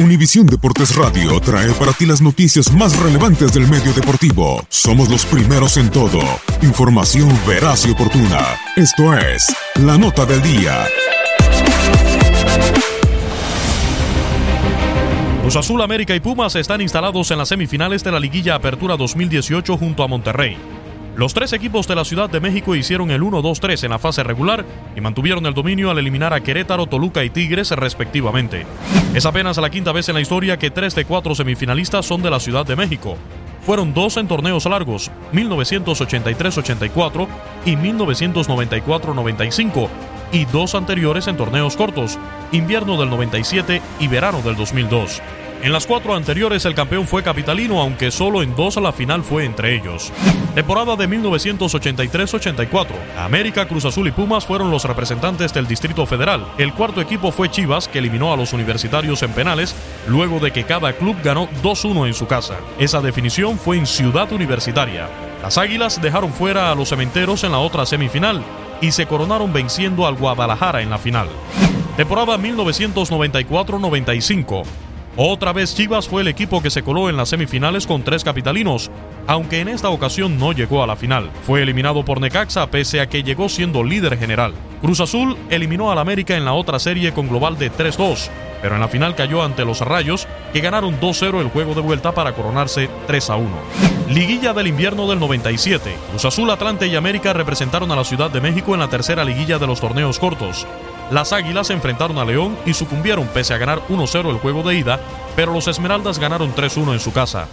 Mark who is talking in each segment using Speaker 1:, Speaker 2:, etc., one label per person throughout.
Speaker 1: Univisión Deportes Radio trae para ti las noticias más relevantes del medio deportivo. Somos los primeros en todo. Información veraz y oportuna. Esto es La Nota del Día.
Speaker 2: Cruz Azul, América y Pumas están instalados en las semifinales de la Liguilla Apertura 2018 junto a Monterrey. Los tres equipos de la Ciudad de México hicieron el 1-2-3 en la fase regular y mantuvieron el dominio al eliminar a Querétaro, Toluca y Tigres respectivamente. Es apenas la quinta vez en la historia que tres de cuatro semifinalistas son de la Ciudad de México. Fueron dos en torneos largos, 1983-84 y 1994-95, y dos anteriores en torneos cortos, invierno del 97 y verano del 2002. En las cuatro anteriores el campeón fue capitalino, aunque solo en dos la final fue entre ellos. Temporada de 1983-84. América, Cruz Azul y Pumas fueron los representantes del Distrito Federal. El cuarto equipo fue Chivas, que eliminó a los universitarios en penales, luego de que cada club ganó 2-1 en su casa. Esa definición fue en Ciudad Universitaria. Las Águilas dejaron fuera a los cementeros en la otra semifinal y se coronaron venciendo al Guadalajara en la final. Temporada 1994-95. Otra vez Chivas fue el equipo que se coló en las semifinales con tres capitalinos, aunque en esta ocasión no llegó a la final. Fue eliminado por Necaxa pese a que llegó siendo líder general. Cruz Azul eliminó al América en la otra serie con global de 3-2, pero en la final cayó ante los Rayos, que ganaron 2-0 el juego de vuelta para coronarse 3-1. Liguilla del invierno del 97. Cruz Azul, Atlante y América representaron a la Ciudad de México en la tercera liguilla de los torneos cortos. Las Águilas se enfrentaron a León y sucumbieron pese a ganar 1-0 el juego de ida, pero los Esmeraldas ganaron 3-1 en su casa.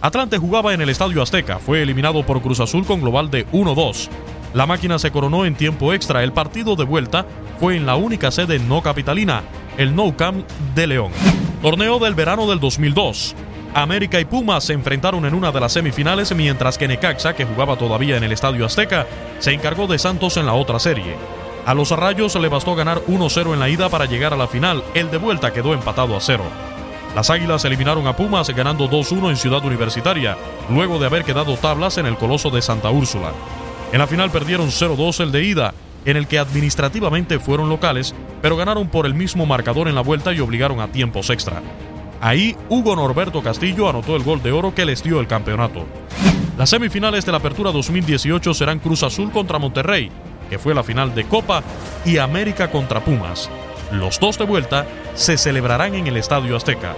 Speaker 2: Atlante jugaba en el Estadio Azteca, fue eliminado por Cruz Azul con global de 1-2. La máquina se coronó en tiempo extra, el partido de vuelta fue en la única sede no capitalina, el No Camp de León. Torneo del verano del 2002. América y Pumas se enfrentaron en una de las semifinales, mientras que Necaxa, que jugaba todavía en el Estadio Azteca, se encargó de Santos en la otra serie. A los Rayos le bastó ganar 1-0 en la ida para llegar a la final. El de vuelta quedó empatado a cero. Las Águilas eliminaron a Pumas ganando 2-1 en Ciudad Universitaria, luego de haber quedado tablas en el Coloso de Santa Úrsula. En la final perdieron 0-2 el de ida, en el que administrativamente fueron locales, pero ganaron por el mismo marcador en la vuelta y obligaron a tiempos extra. Ahí Hugo Norberto Castillo anotó el gol de oro que les dio el campeonato. Las semifinales de la Apertura 2018 serán Cruz Azul contra Monterrey, que fue la final de Copa, y América contra Pumas. Los dos de vuelta se celebrarán en el Estadio Azteca.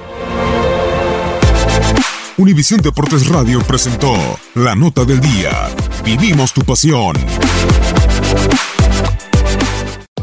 Speaker 1: Univisión Deportes Radio presentó la nota del día. Vivimos tu pasión.